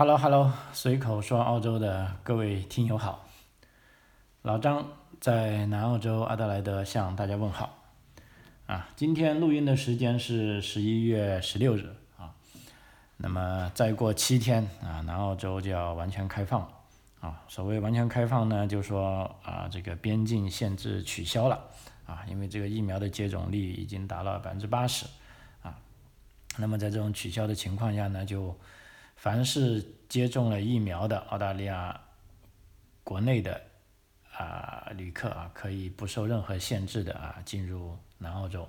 Hello Hello，随口说澳洲的各位听友好，老张在南澳洲阿德莱德向大家问好。啊，今天录音的时间是十一月十六日啊，那么再过七天啊，南澳洲就要完全开放了啊。所谓完全开放呢，就说啊，这个边境限制取消了啊，因为这个疫苗的接种率已经达到百分之八十啊。那么在这种取消的情况下呢，就凡是接种了疫苗的澳大利亚国内的啊旅客啊，可以不受任何限制的啊进入南澳洲。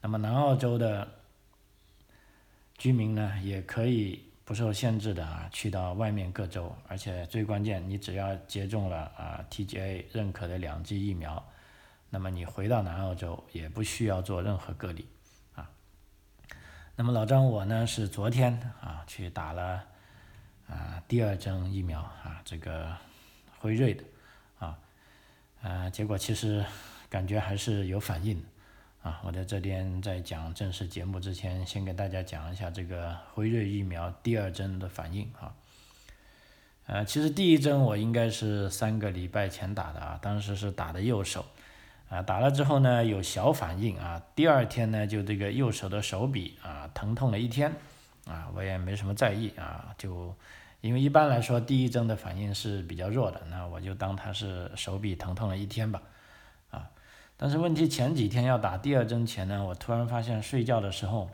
那么南澳洲的居民呢，也可以不受限制的啊去到外面各州，而且最关键，你只要接种了啊 TGA 认可的两剂疫苗，那么你回到南澳洲也不需要做任何隔离。那么老张我呢是昨天啊去打了啊第二针疫苗啊这个辉瑞的啊呃结果其实感觉还是有反应啊我在这边在讲正式节目之前先给大家讲一下这个辉瑞疫苗第二针的反应啊呃其实第一针我应该是三个礼拜前打的啊当时是打的右手。啊，打了之后呢，有小反应啊，第二天呢，就这个右手的手臂啊，疼痛了一天，啊，我也没什么在意啊，就因为一般来说第一针的反应是比较弱的，那我就当它是手臂疼痛了一天吧，啊，但是问题前几天要打第二针前呢，我突然发现睡觉的时候，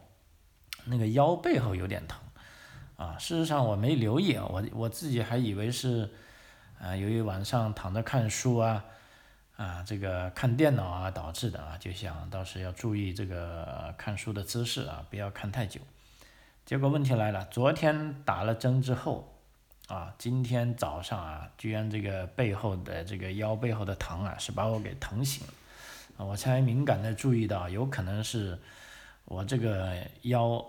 那个腰背后有点疼，啊，事实上我没留意啊，我我自己还以为是，啊，由于晚上躺着看书啊。啊，这个看电脑啊导致的啊，就想到时要注意这个看书的姿势啊，不要看太久。结果问题来了，昨天打了针之后，啊，今天早上啊，居然这个背后的这个腰背后的疼啊，是把我给疼醒了。啊，我才敏感的注意到，有可能是我这个腰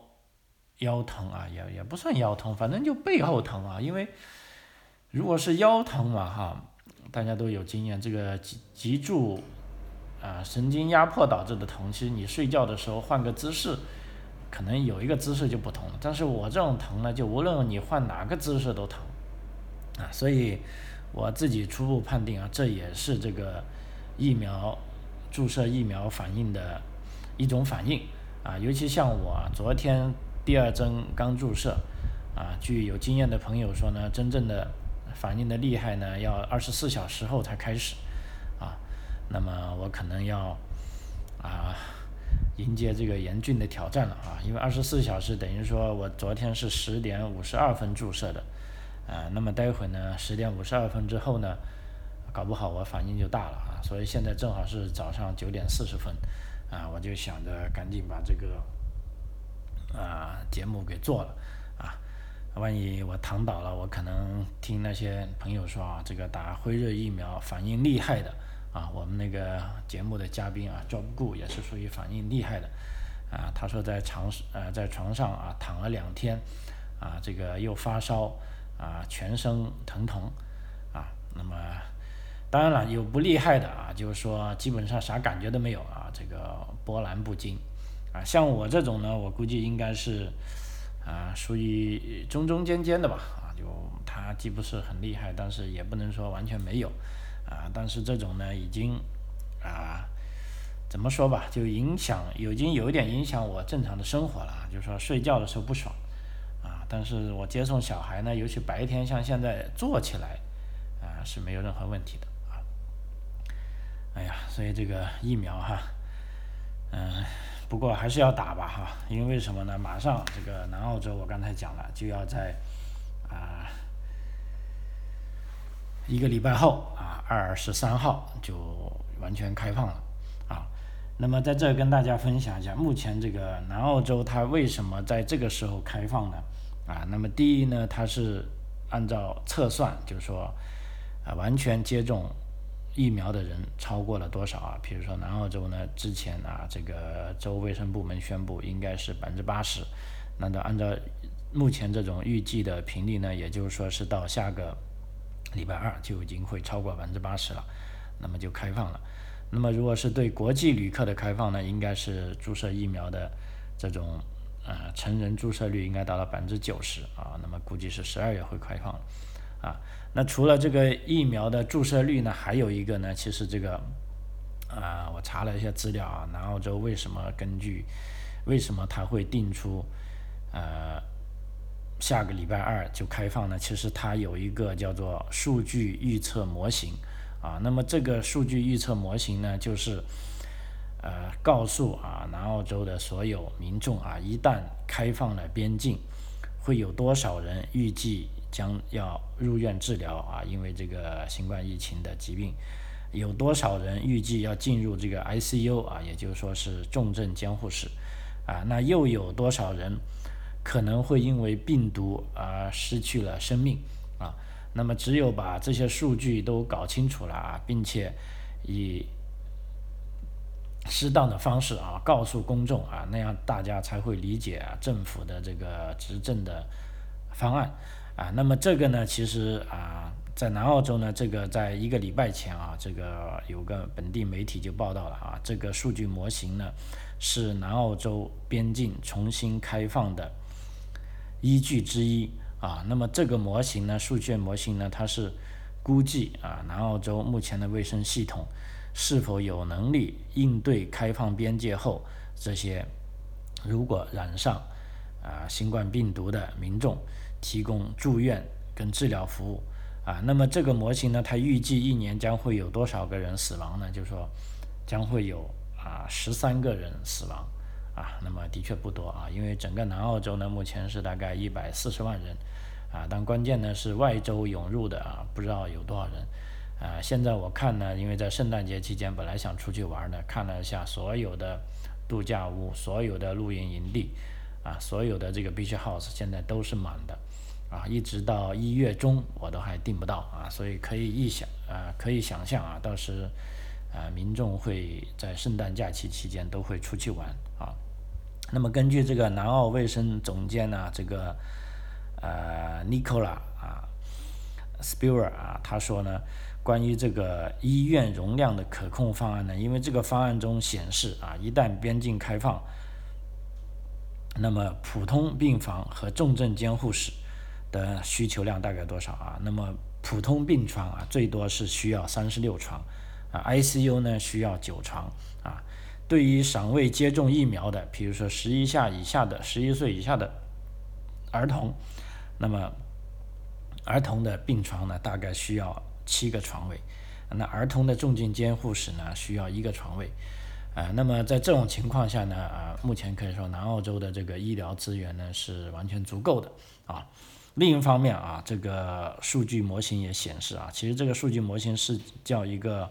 腰疼啊，也也不算腰疼，反正就背后疼啊，因为如果是腰疼嘛，哈。大家都有经验，这个脊脊柱啊神经压迫导致的疼，其实你睡觉的时候换个姿势，可能有一个姿势就不同了。但是我这种疼呢，就无论你换哪个姿势都疼啊，所以我自己初步判定啊，这也是这个疫苗注射疫苗反应的一种反应啊。尤其像我昨天第二针刚注射啊，据有经验的朋友说呢，真正的。反应的厉害呢，要二十四小时后才开始，啊，那么我可能要啊迎接这个严峻的挑战了啊，因为二十四小时等于说我昨天是十点五十二分注射的，啊，那么待会呢十点五十二分之后呢，搞不好我反应就大了啊，所以现在正好是早上九点四十分，啊，我就想着赶紧把这个啊节目给做了。万一我躺倒了，我可能听那些朋友说啊，这个打辉瑞疫苗反应厉害的啊，我们那个节目的嘉宾啊，Job Gu 也是属于反应厉害的啊。他说在床呃在床上啊躺了两天啊，这个又发烧啊，全身疼痛啊。那么当然了，有不厉害的啊，就是说基本上啥感觉都没有啊，这个波澜不惊啊。像我这种呢，我估计应该是。啊，属于中中间间的吧，啊，就它既不是很厉害，但是也不能说完全没有，啊，但是这种呢，已经啊，怎么说吧，就影响，已经有一点影响我正常的生活了，就是说睡觉的时候不爽，啊，但是我接送小孩呢，尤其白天像现在坐起来，啊，是没有任何问题的，啊，哎呀，所以这个疫苗哈，不过还是要打吧哈，因为什么呢？马上这个南澳洲我刚才讲了，就要在啊一个礼拜后啊二十三号就完全开放了啊。那么在这跟大家分享一下，目前这个南澳洲它为什么在这个时候开放呢？啊，那么第一呢，它是按照测算，就是说啊完全接种。疫苗的人超过了多少啊？比如说南澳洲呢，之前啊，这个州卫生部门宣布应该是百分之八十，那按照目前这种预计的频率呢，也就是说是到下个礼拜二就已经会超过百分之八十了，那么就开放了。那么如果是对国际旅客的开放呢，应该是注射疫苗的这种呃成人注射率应该达到百分之九十啊，那么估计是十二月会开放啊。那除了这个疫苗的注射率呢，还有一个呢，其实这个啊，我查了一些资料啊，南澳洲为什么根据为什么它会定出呃下个礼拜二就开放呢？其实它有一个叫做数据预测模型啊。那么这个数据预测模型呢，就是呃告诉啊南澳洲的所有民众啊，一旦开放了边境，会有多少人预计。将要入院治疗啊，因为这个新冠疫情的疾病，有多少人预计要进入这个 ICU 啊，也就是说是重症监护室啊，那又有多少人可能会因为病毒而失去了生命啊？那么只有把这些数据都搞清楚了啊，并且以适当的方式啊告诉公众啊，那样大家才会理解啊政府的这个执政的方案。啊，那么这个呢，其实啊，在南澳洲呢，这个在一个礼拜前啊，这个有个本地媒体就报道了啊，这个数据模型呢，是南澳洲边境重新开放的依据之一啊。那么这个模型呢，数据模型呢，它是估计啊，南澳洲目前的卫生系统是否有能力应对开放边界后这些如果染上啊新冠病毒的民众。提供住院跟治疗服务啊，那么这个模型呢，它预计一年将会有多少个人死亡呢？就是说将会有啊十三个人死亡啊，那么的确不多啊，因为整个南澳洲呢目前是大概一百四十万人啊，但关键呢是外州涌入的啊，不知道有多少人啊。现在我看呢，因为在圣诞节期间本来想出去玩的，看了一下所有的度假屋、所有的露营营地啊、所有的这个 beach house 现在都是满的。啊，一直到一月中我都还订不到啊，所以可以臆想啊，可以想象啊，到时啊，民众会在圣诞假期期间都会出去玩啊。那么根据这个南澳卫生总监呢，这个呃 Nicola 啊 Spur 啊，他说呢，关于这个医院容量的可控方案呢，因为这个方案中显示啊，一旦边境开放，那么普通病房和重症监护室。的需求量大概多少啊？那么普通病床啊，最多是需要三十六床，啊，ICU 呢需要九床啊。对于尚未接种疫苗的，比如说十一下以下的、十一岁以下的儿童，那么儿童的病床呢，大概需要七个床位。那儿童的重症监护室呢，需要一个床位。啊，那么在这种情况下呢，啊，目前可以说南澳洲的这个医疗资源呢是完全足够的啊。另一方面啊，这个数据模型也显示啊，其实这个数据模型是叫一个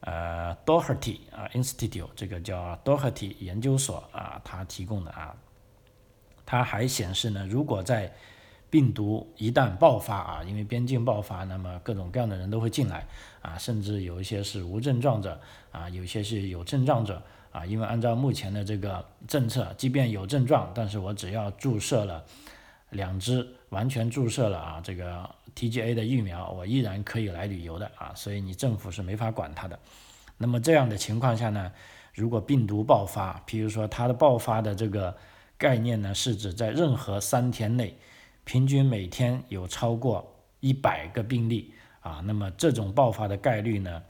呃 Doherty 啊 Institute，这个叫 Doherty 研究所啊，它提供的啊，它还显示呢，如果在病毒一旦爆发啊，因为边境爆发，那么各种各样的人都会进来啊，甚至有一些是无症状者啊，有些是有症状者啊，因为按照目前的这个政策，即便有症状，但是我只要注射了。两支完全注射了啊，这个 TGA 的疫苗，我依然可以来旅游的啊，所以你政府是没法管它的。那么这样的情况下呢，如果病毒爆发，譬如说它的爆发的这个概念呢，是指在任何三天内，平均每天有超过一百个病例啊，那么这种爆发的概率呢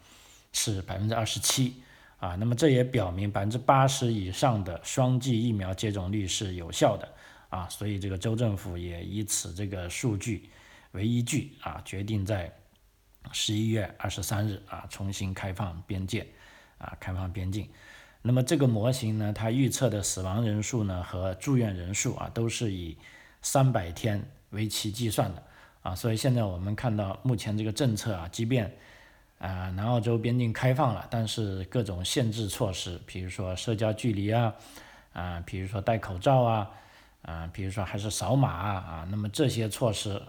是百分之二十七啊，那么这也表明百分之八十以上的双剂疫苗接种率是有效的。啊，所以这个州政府也以此这个数据为依据啊，决定在十一月二十三日啊重新开放边界啊，开放边境。那么这个模型呢，它预测的死亡人数呢和住院人数啊都是以三百天为期计算的啊，所以现在我们看到目前这个政策啊，即便啊南澳洲边境开放了，但是各种限制措施，比如说社交距离啊啊，比如说戴口罩啊。啊，比如说还是扫码啊啊，那么这些措施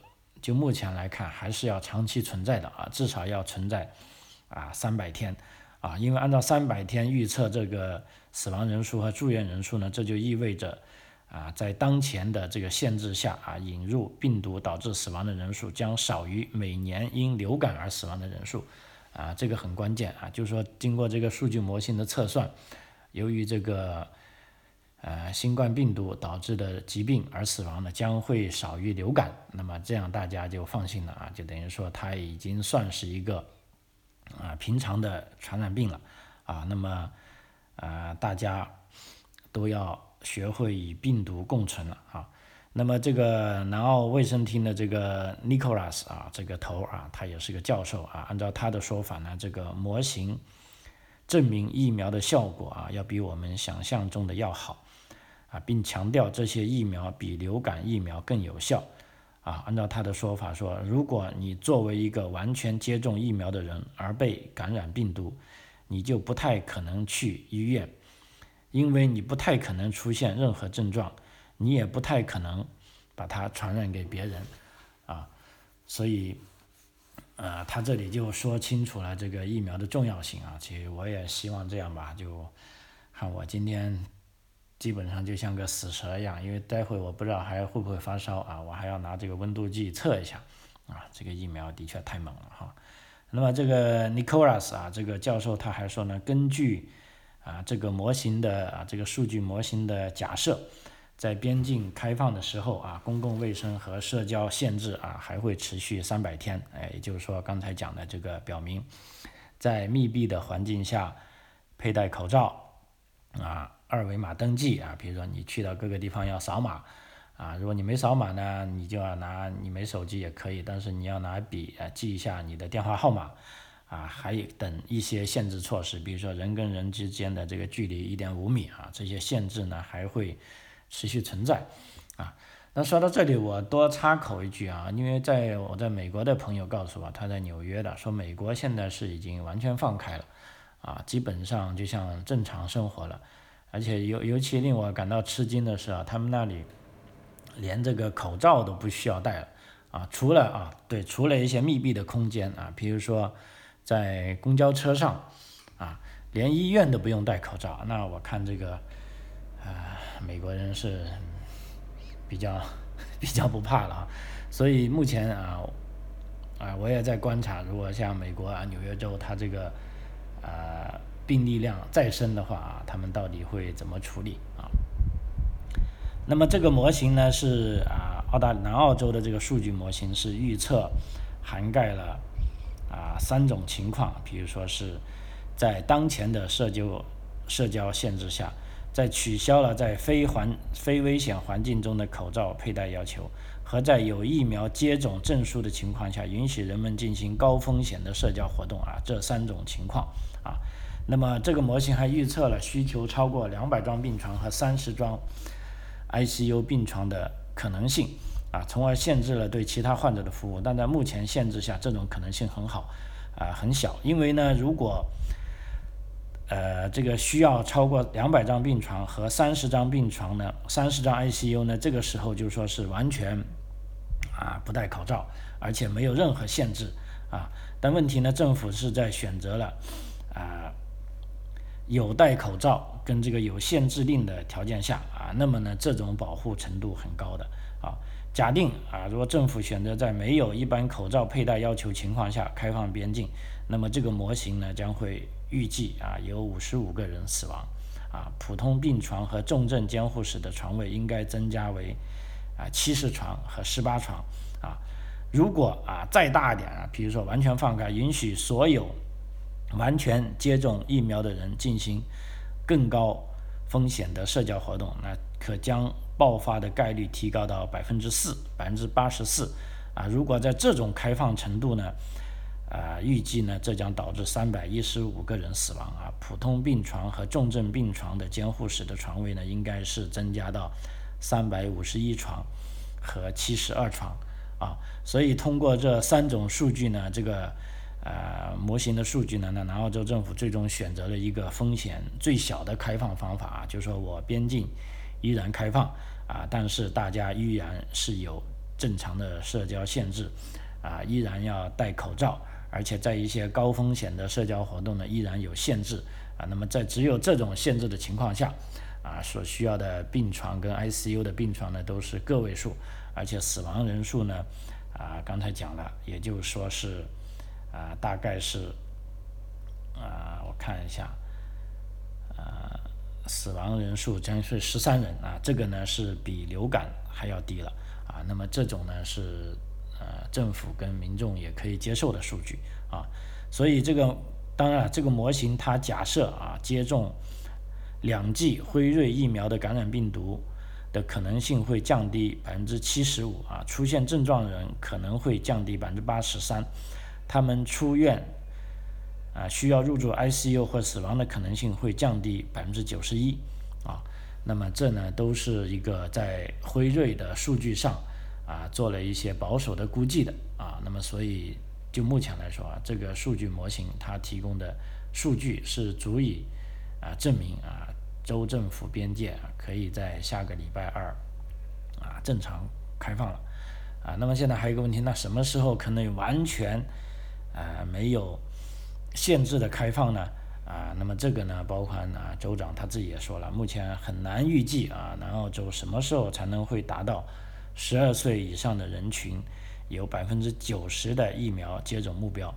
就目前来看还是要长期存在的啊，至少要存在啊三百天啊，因为按照三百天预测这个死亡人数和住院人数呢，这就意味着啊在当前的这个限制下啊，引入病毒导致死亡的人数将少于每年因流感而死亡的人数啊，这个很关键啊，就是说经过这个数据模型的测算，由于这个。呃新冠病毒导致的疾病而死亡呢将会少于流感，那么这样大家就放心了啊，就等于说它已经算是一个啊平常的传染病了啊，那么啊大家都要学会与病毒共存了啊。那么这个南澳卫生厅的这个 Nicholas 啊，这个头啊，他也是个教授啊。按照他的说法呢，这个模型证明疫苗的效果啊，要比我们想象中的要好啊，并强调这些疫苗比流感疫苗更有效啊。按照他的说法说，如果你作为一个完全接种疫苗的人而被感染病毒，你就不太可能去医院，因为你不太可能出现任何症状。你也不太可能把它传染给别人，啊，所以，呃，他这里就说清楚了这个疫苗的重要性啊。其实我也希望这样吧，就看我今天基本上就像个死蛇一样，因为待会我不知道还会不会发烧啊，我还要拿这个温度计测一下，啊，这个疫苗的确太猛了哈。那么这个 Nicolas 啊，这个教授他还说呢，根据啊这个模型的啊这个数据模型的假设。在边境开放的时候啊，公共卫生和社交限制啊还会持续三百天，哎，也就是说刚才讲的这个表明，在密闭的环境下佩戴口罩啊，二维码登记啊，比如说你去到各个地方要扫码啊，如果你没扫码呢，你就要拿你没手机也可以，但是你要拿笔啊记一下你的电话号码啊，还有等一些限制措施，比如说人跟人之间的这个距离一点五米啊，这些限制呢还会。持续存在，啊，那说到这里，我多插口一句啊，因为在我在美国的朋友告诉我，他在纽约的，说美国现在是已经完全放开了，啊，基本上就像正常生活了，而且尤尤其令我感到吃惊的是啊，他们那里连这个口罩都不需要戴了，啊，除了啊，对，除了一些密闭的空间啊，比如说在公交车上，啊，连医院都不用戴口罩，那我看这个。啊，美国人是比较比较不怕了啊，所以目前啊啊，我也在观察，如果像美国啊纽约州，它这个啊病例量再升的话啊，他们到底会怎么处理啊？那么这个模型呢是啊澳大南澳洲的这个数据模型是预测涵盖了啊三种情况，比如说是在当前的社交社交限制下。在取消了在非环非危险环境中的口罩佩戴要求，和在有疫苗接种证书的情况下允许人们进行高风险的社交活动啊，这三种情况啊，那么这个模型还预测了需求超过两百张病床和三十张 ICU 病床的可能性啊，从而限制了对其他患者的服务。但在目前限制下，这种可能性很好啊，很小，因为呢，如果呃，这个需要超过两百张病床和三十张病床呢，三十张 ICU 呢，这个时候就说是完全啊不戴口罩，而且没有任何限制啊。但问题呢，政府是在选择了啊有戴口罩跟这个有限制令的条件下啊，那么呢，这种保护程度很高的啊。假定啊，如果政府选择在没有一般口罩佩戴要求情况下开放边境，那么这个模型呢将会。预计啊有五十五个人死亡，啊普通病床和重症监护室的床位应该增加为啊七十床和十八床，啊如果啊再大一点啊，比如说完全放开，允许所有完全接种疫苗的人进行更高风险的社交活动，那可将爆发的概率提高到百分之四百分之八十四，啊如果在这种开放程度呢？啊，预计呢，这将导致三百一十五个人死亡啊。普通病床和重症病床的监护室的床位呢，应该是增加到三百五十一床和七十二床啊。所以通过这三种数据呢，这个呃模型的数据呢，那南澳洲政府最终选择了一个风险最小的开放方法啊，就是说我边境依然开放啊，但是大家依然是有正常的社交限制啊，依然要戴口罩。而且在一些高风险的社交活动呢，依然有限制啊。那么在只有这种限制的情况下，啊，所需要的病床跟 ICU 的病床呢都是个位数，而且死亡人数呢，啊，刚才讲了，也就是说是，啊，大概是，啊，我看一下，啊，死亡人数将是十三人啊，这个呢是比流感还要低了啊。那么这种呢是呃政府跟民众也可以接受的数据啊。所以这个当然这个模型它假设啊接种两剂辉瑞疫苗的感染病毒的可能性会降低百分之七十五啊，出现症状的人可能会降低百分之八十三，他们出院。啊，需要入住 ICU 或死亡的可能性会降低百分之九十一，啊，那么这呢都是一个在辉瑞的数据上啊做了一些保守的估计的啊，那么所以就目前来说啊，这个数据模型它提供的数据是足以啊证明啊州政府边界可以在下个礼拜二啊正常开放了啊，那么现在还有一个问题，那什么时候可能完全啊没有？限制的开放呢？啊，那么这个呢，包括呢，州长他自己也说了，目前很难预计啊，南澳洲什么时候才能会达到十二岁以上的人群有百分之九十的疫苗接种目标。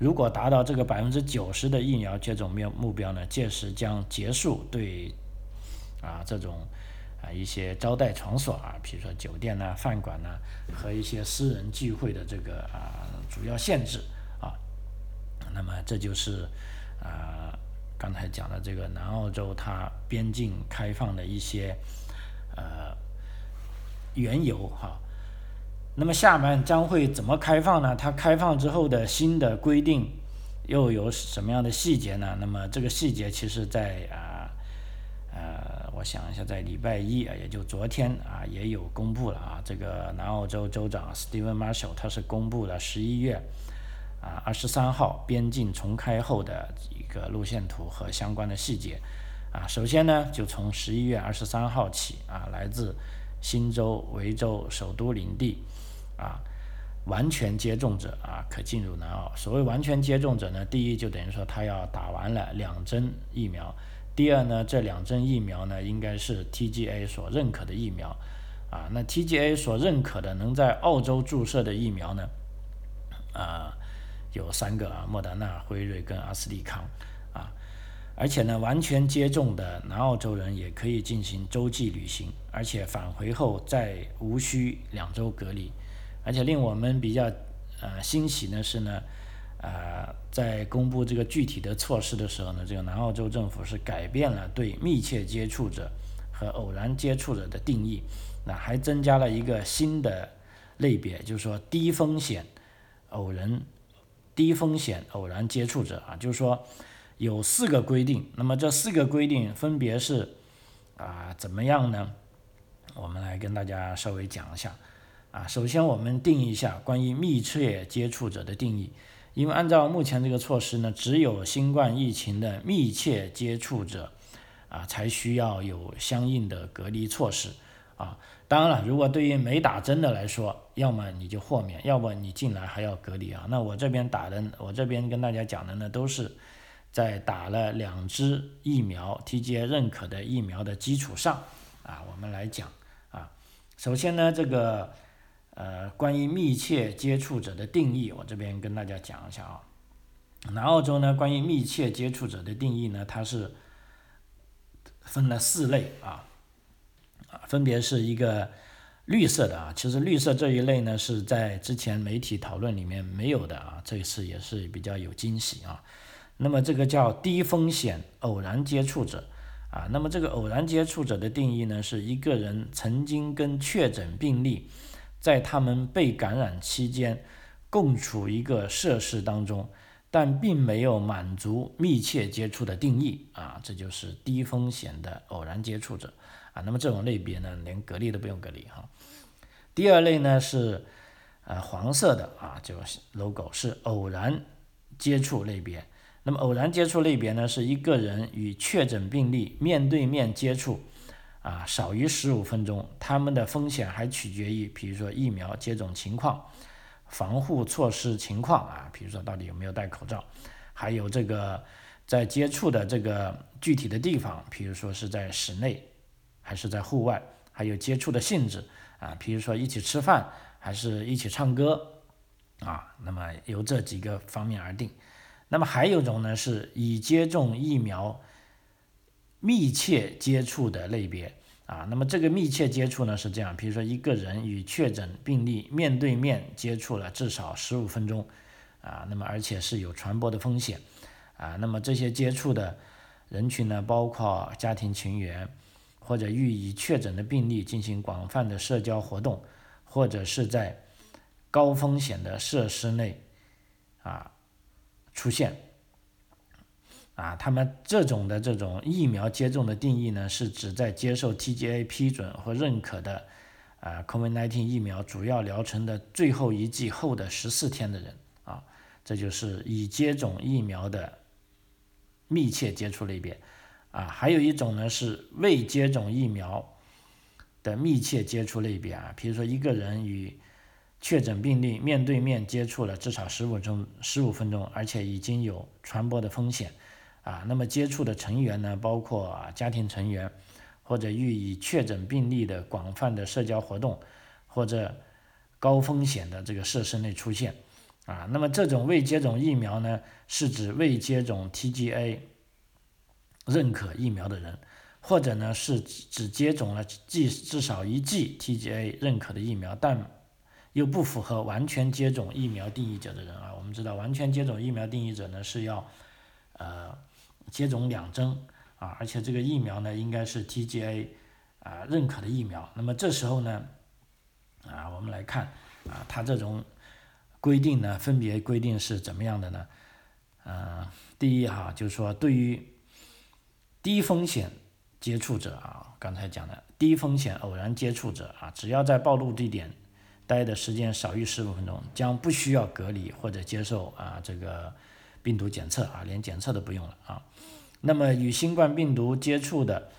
如果达到这个百分之九十的疫苗接种目目标呢，届时将结束对啊这种啊一些招待场所啊，比如说酒店呐、饭馆呐和一些私人聚会的这个啊主要限制。那么这就是啊刚才讲的这个南澳洲它边境开放的一些呃缘由哈。那么下面将会怎么开放呢？它开放之后的新的规定又有什么样的细节呢？那么这个细节其实在啊呃我想一下，在礼拜一啊，也就昨天啊也有公布了啊。这个南澳洲州长 Steven Marshall 他是公布了十一月。啊，二十三号边境重开后的一个路线图和相关的细节。啊，首先呢，就从十一月二十三号起，啊，来自新州、维州首都领地，啊，完全接种者啊，可进入南澳。所谓完全接种者呢，第一就等于说他要打完了两针疫苗，第二呢，这两针疫苗呢，应该是 TGA 所认可的疫苗。啊，那 TGA 所认可的能在澳洲注射的疫苗呢，啊。有三个啊，莫德纳、辉瑞跟阿斯利康，啊，而且呢，完全接种的南澳洲人也可以进行洲际旅行，而且返回后再无需两周隔离。而且令我们比较呃欣喜的是呢，呃，在公布这个具体的措施的时候呢，这个南澳洲政府是改变了对密切接触者和偶然接触者的定义，那还增加了一个新的类别，就是说低风险偶然。低风险偶然接触者啊，就是说有四个规定，那么这四个规定分别是啊怎么样呢？我们来跟大家稍微讲一下啊。首先我们定一下关于密切接触者的定义，因为按照目前这个措施呢，只有新冠疫情的密切接触者啊才需要有相应的隔离措施啊。当然了，如果对于没打针的来说，要么你就豁免，要么你进来还要隔离啊。那我这边打的，我这边跟大家讲的呢，都是在打了两支疫苗 TGA 认可的疫苗的基础上啊，我们来讲啊。首先呢，这个呃关于密切接触者的定义，我这边跟大家讲一下啊。那澳洲呢，关于密切接触者的定义呢，它是分了四类啊。啊，分别是一个绿色的啊，其实绿色这一类呢是在之前媒体讨论里面没有的啊，这一次也是比较有惊喜啊。那么这个叫低风险偶然接触者啊，那么这个偶然接触者的定义呢，是一个人曾经跟确诊病例在他们被感染期间共处一个设施当中，但并没有满足密切接触的定义啊，这就是低风险的偶然接触者。啊，那么这种类别呢，连隔离都不用隔离哈。第二类呢是，呃，黄色的啊，就是 logo 是偶然接触类别。那么偶然接触类别呢，是一个人与确诊病例面对面接触，啊，少于十五分钟，他们的风险还取决于，比如说疫苗接种情况、防护措施情况啊，比如说到底有没有戴口罩，还有这个在接触的这个具体的地方，比如说是在室内。还是在户外，还有接触的性质啊，比如说一起吃饭，还是一起唱歌啊，那么由这几个方面而定。那么还有一种呢，是已接种疫苗密切接触的类别啊。那么这个密切接触呢是这样，比如说一个人与确诊病例面对面接触了至少十五分钟啊，那么而且是有传播的风险啊。那么这些接触的人群呢，包括家庭成员或者与已确诊的病例进行广泛的社交活动，或者是在高风险的设施内啊出现。啊，他们这种的这种疫苗接种的定义呢，是指在接受 TGA 批准和认可的啊 COVID-19 疫苗主要疗程的最后一剂后的十四天的人啊，这就是已接种疫苗的密切接触类别啊。还有一种呢是未接种疫苗的密切接触类别啊，比如说一个人与确诊病例面对面接触了至少十五钟十五分钟，而且已经有传播的风险。啊，那么接触的成员呢，包括啊家庭成员，或者遇已确诊病例的广泛的社交活动，或者高风险的这个设施内出现。啊，那么这种未接种疫苗呢，是指未接种 TGA 认可疫苗的人，或者呢是只接种了剂至少一剂 TGA 认可的疫苗，但又不符合完全接种疫苗定义者的人啊。我们知道，完全接种疫苗定义者呢是要，呃。接种两针啊，而且这个疫苗呢应该是 TGA 啊认可的疫苗。那么这时候呢，啊我们来看啊，它这种规定呢分别规定是怎么样的呢？嗯，第一哈就是说对于低风险接触者啊，刚才讲的低风险偶然接触者啊，只要在暴露地点待的时间少于十五分钟，将不需要隔离或者接受啊这个。病毒检测啊，连检测都不用了啊。那么与新冠病毒接触的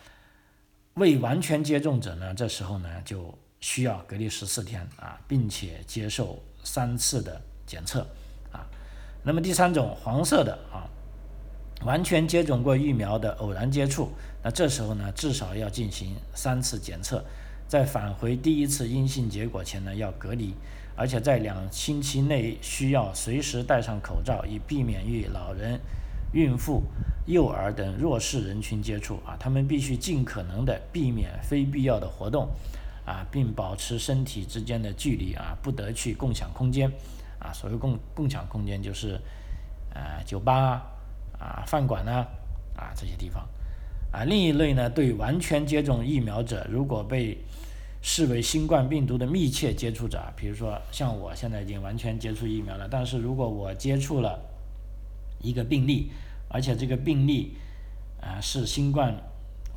未完全接种者呢，这时候呢就需要隔离十四天啊，并且接受三次的检测啊。那么第三种黄色的啊，完全接种过疫苗的偶然接触，那这时候呢至少要进行三次检测，在返回第一次阴性结果前呢要隔离。而且在两星期内需要随时戴上口罩，以避免与老人、孕妇、幼儿等弱势人群接触啊。他们必须尽可能的避免非必要的活动啊，并保持身体之间的距离啊，不得去共享空间啊。所谓共共享空间就是呃酒吧啊、饭馆呐啊这些地方啊。另一类呢，对完全接种疫苗者，如果被视为新冠病毒的密切接触者，比如说像我现在已经完全接触疫苗了，但是如果我接触了一个病例，而且这个病例啊是新冠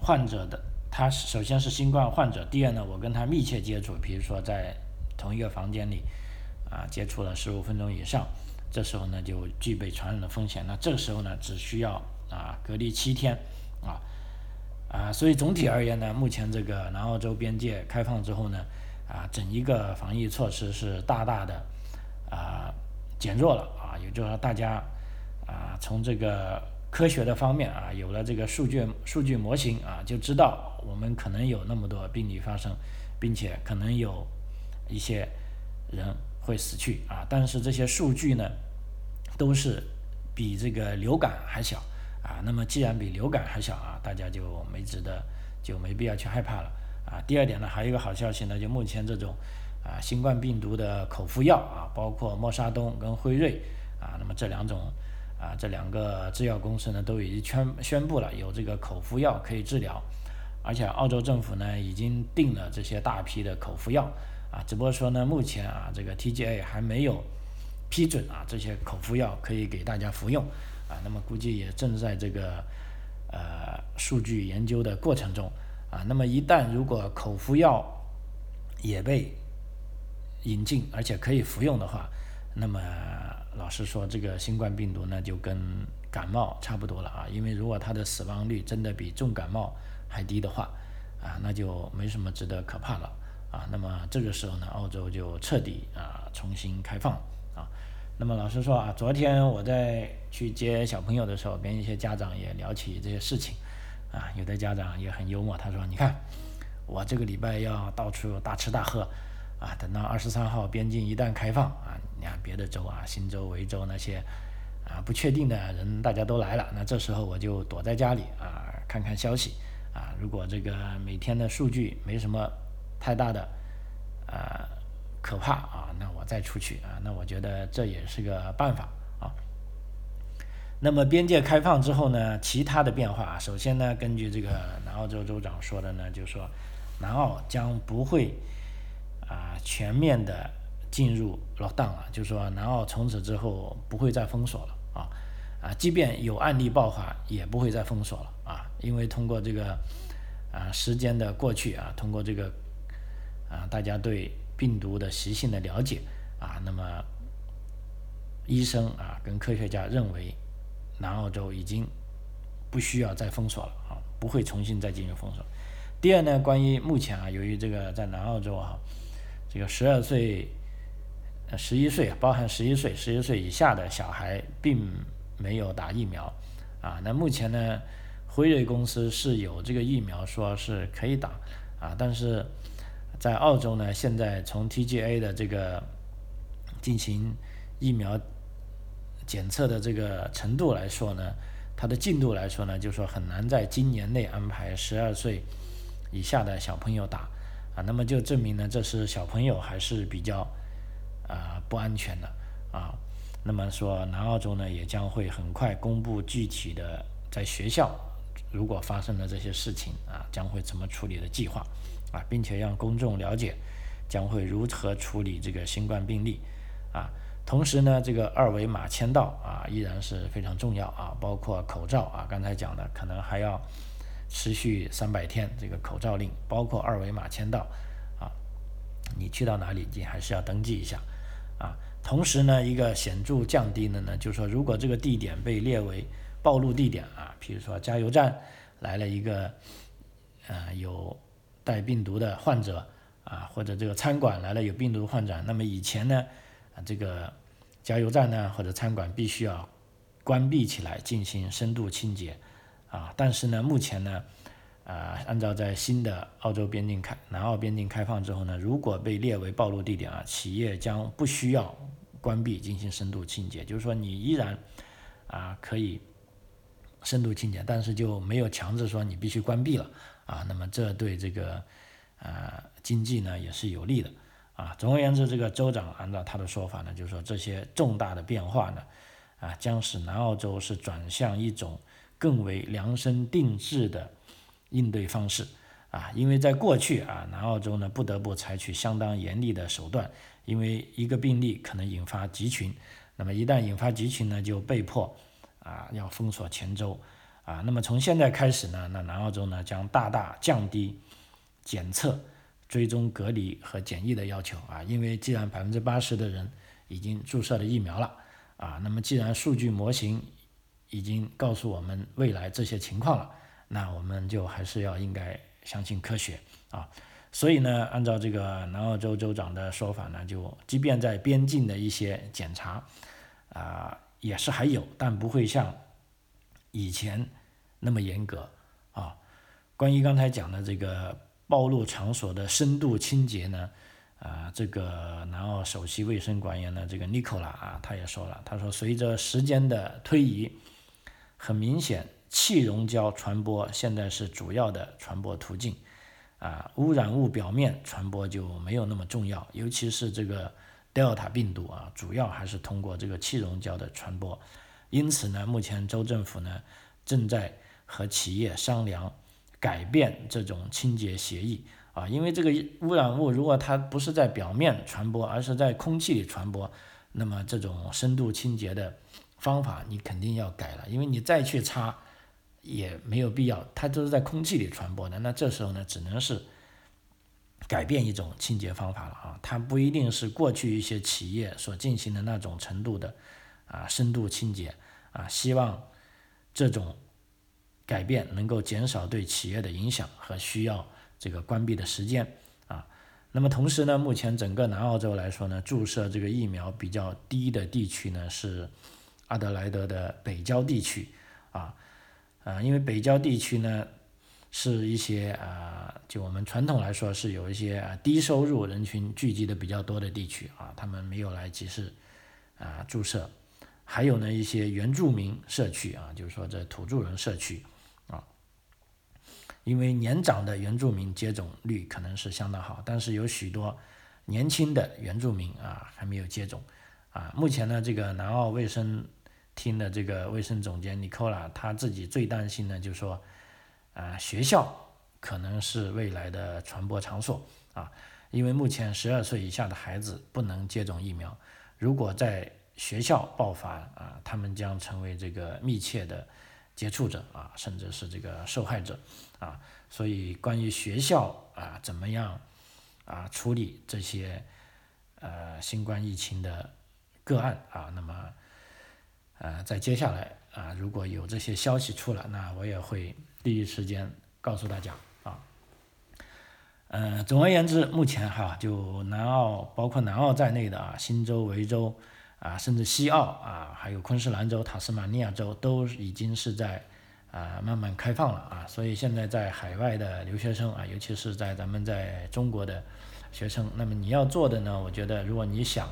患者的，他首先是新冠患者，第二呢我跟他密切接触，比如说在同一个房间里啊接触了十五分钟以上，这时候呢就具备传染的风险，那这个时候呢只需要啊隔离七天啊。啊，所以总体而言呢，目前这个南澳洲边界开放之后呢，啊，整一个防疫措施是大大的啊减弱了啊，也就是说大家啊从这个科学的方面啊有了这个数据数据模型啊，就知道我们可能有那么多病例发生，并且可能有一些人会死去啊，但是这些数据呢都是比这个流感还小。啊，那么既然比流感还小啊，大家就没值得，就没必要去害怕了啊。第二点呢，还有一个好消息呢，就目前这种啊新冠病毒的口服药啊，包括默沙东跟辉瑞啊，那么这两种啊这两个制药公司呢都已经宣宣布了有这个口服药可以治疗，而且澳洲政府呢已经定了这些大批的口服药啊，只不过说呢目前啊这个 TGA 还没有批准啊这些口服药可以给大家服用。啊，那么估计也正在这个呃数据研究的过程中啊。那么一旦如果口服药也被引进，而且可以服用的话，那么老实说，这个新冠病毒呢就跟感冒差不多了啊。因为如果它的死亡率真的比重感冒还低的话啊，那就没什么值得可怕了啊。那么这个时候呢，澳洲就彻底啊重新开放啊。那么老实说啊，昨天我在去接小朋友的时候，跟一些家长也聊起这些事情，啊，有的家长也很幽默，他说：“你看，我这个礼拜要到处大吃大喝，啊，等到二十三号边境一旦开放，啊，你看别的州啊，新州、维州那些，啊，不确定的人大家都来了，那这时候我就躲在家里啊，看看消息啊。如果这个每天的数据没什么太大的呃可怕啊，那我再出去啊，那我觉得这也是个办法啊。那么边界开放之后呢，其他的变化，首先呢，根据这个南澳洲州长说的呢，就是说南澳将不会啊全面的进入 lockdown 啊，就是说南澳从此之后不会再封锁了啊啊，即便有案例爆发，也不会再封锁了啊，因为通过这个啊时间的过去啊，通过这个啊大家对病毒的习性的了解啊，那么医生啊跟科学家认为。南澳洲已经不需要再封锁了啊，不会重新再进入封锁。第二呢，关于目前啊，由于这个在南澳洲啊，这个十二岁、十一岁，包含十一岁、十一岁以下的小孩并没有打疫苗啊。那目前呢，辉瑞公司是有这个疫苗，说是可以打啊，但是在澳洲呢，现在从 TGA 的这个进行疫苗。检测的这个程度来说呢，它的进度来说呢，就说很难在今年内安排十二岁以下的小朋友打啊，那么就证明呢，这是小朋友还是比较啊不安全的啊。那么说南澳洲呢，也将会很快公布具体的在学校如果发生了这些事情啊，将会怎么处理的计划啊，并且让公众了解将会如何处理这个新冠病例啊。同时呢，这个二维码签到啊，依然是非常重要啊，包括口罩啊，刚才讲的可能还要持续三百天这个口罩令，包括二维码签到啊，你去到哪里你还是要登记一下啊。同时呢，一个显著降低的呢，就是说如果这个地点被列为暴露地点啊，比如说加油站来了一个呃有带病毒的患者啊，或者这个餐馆来了有病毒患者，那么以前呢。啊，这个加油站呢或者餐馆必须要关闭起来进行深度清洁啊。但是呢，目前呢，啊，按照在新的澳洲边境开南澳边境开放之后呢，如果被列为暴露地点啊，企业将不需要关闭进行深度清洁，就是说你依然啊可以深度清洁，但是就没有强制说你必须关闭了啊。那么这对这个啊经济呢也是有利的。啊，总而言之，这个州长按照他的说法呢，就是说这些重大的变化呢，啊，将使南澳洲是转向一种更为量身定制的应对方式啊，因为在过去啊，南澳洲呢不得不采取相当严厉的手段，因为一个病例可能引发集群，那么一旦引发集群呢，就被迫啊要封锁全州啊，那么从现在开始呢，那南澳洲呢将大大降低检测。追踪隔离和检疫的要求啊，因为既然百分之八十的人已经注射了疫苗了啊，那么既然数据模型已经告诉我们未来这些情况了，那我们就还是要应该相信科学啊。所以呢，按照这个南澳洲州长的说法呢，就即便在边境的一些检查啊，也是还有，但不会像以前那么严格啊。关于刚才讲的这个。暴露场所的深度清洁呢？啊，这个南澳首席卫生官员呢，这个尼科拉啊，他也说了，他说随着时间的推移，很明显，气溶胶传播现在是主要的传播途径，啊，污染物表面传播就没有那么重要，尤其是这个德尔塔病毒啊，主要还是通过这个气溶胶的传播，因此呢，目前州政府呢正在和企业商量。改变这种清洁协议啊，因为这个污染物如果它不是在表面传播，而是在空气里传播，那么这种深度清洁的方法你肯定要改了，因为你再去擦也没有必要，它都是在空气里传播的。那这时候呢，只能是改变一种清洁方法了啊，它不一定是过去一些企业所进行的那种程度的啊深度清洁啊，希望这种。改变能够减少对企业的影响和需要这个关闭的时间啊。那么同时呢，目前整个南澳洲来说呢，注射这个疫苗比较低的地区呢是阿德莱德的北郊地区啊啊，因为北郊地区呢是一些啊，就我们传统来说是有一些啊低收入人群聚集的比较多的地区啊，他们没有来及时啊注射，还有呢一些原住民社区啊，就是说这土著人社区啊。因为年长的原住民接种率可能是相当好，但是有许多年轻的原住民啊还没有接种啊。目前呢，这个南澳卫生厅的这个卫生总监尼科拉他自己最担心的就是说啊学校可能是未来的传播场所啊，因为目前十二岁以下的孩子不能接种疫苗，如果在学校爆发啊，他们将成为这个密切的接触者啊，甚至是这个受害者啊。所以，关于学校啊怎么样啊处理这些呃新冠疫情的个案啊，那么呃在接下来啊如果有这些消息出来，那我也会第一时间告诉大家啊。呃，总而言之，目前哈就南澳包括南澳在内的啊新州、维州。啊，甚至西澳啊，还有昆士兰州、塔斯马尼亚州都已经是在啊慢慢开放了啊，所以现在在海外的留学生啊，尤其是在咱们在中国的学生，那么你要做的呢，我觉得如果你想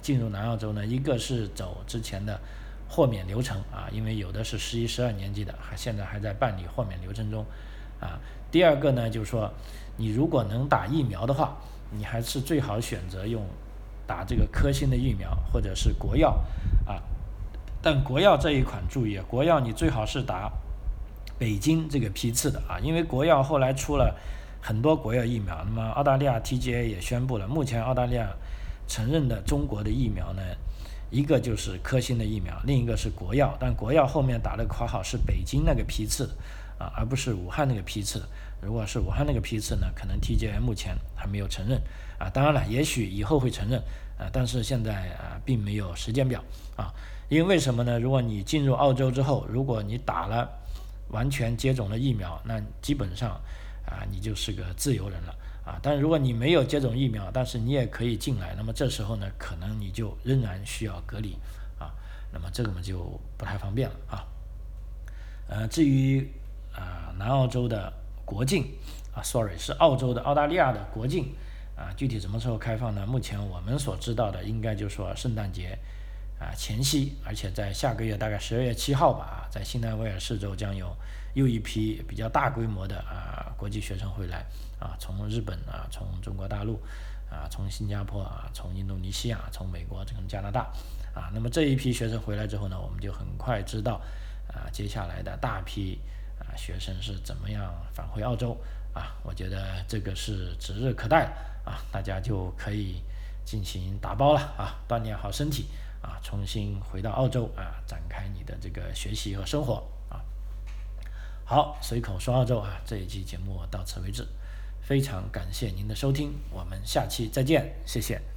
进入南澳洲呢，一个是走之前的豁免流程啊，因为有的是十一、十二年级的，还现在还在办理豁免流程中啊。第二个呢，就是说你如果能打疫苗的话，你还是最好选择用。打这个科兴的疫苗或者是国药啊，但国药这一款注意，国药你最好是打北京这个批次的啊，因为国药后来出了很多国药疫苗，那么澳大利亚 TGA 也宣布了，目前澳大利亚承认的中国的疫苗呢，一个就是科兴的疫苗，另一个是国药，但国药后面打的括号是北京那个批次啊，而不是武汉那个批次。如果是武汉那个批次呢，可能 TGA 目前还没有承认啊。当然了，也许以后会承认啊，但是现在啊并没有时间表啊。因为为什么呢？如果你进入澳洲之后，如果你打了完全接种了疫苗，那基本上啊你就是个自由人了啊。但如果你没有接种疫苗，但是你也可以进来，那么这时候呢，可能你就仍然需要隔离啊。那么这个嘛就不太方便了啊。呃，至于啊南澳洲的。国境啊，sorry，是澳洲的澳大利亚的国境啊，具体什么时候开放呢？目前我们所知道的，应该就是说圣诞节啊前夕，而且在下个月大概十二月七号吧，在新南威尔士州将有又一批比较大规模的啊国际学生回来啊，从日本啊，从中国大陆啊，从新加坡啊，从印度尼西亚，从美国，从加拿大啊，那么这一批学生回来之后呢，我们就很快知道啊接下来的大批。啊，学生是怎么样返回澳洲啊？我觉得这个是指日可待啊，大家就可以进行打包了啊，锻炼好身体啊，重新回到澳洲啊，展开你的这个学习和生活啊。好，随口说澳洲啊，这一期节目到此为止，非常感谢您的收听，我们下期再见，谢谢。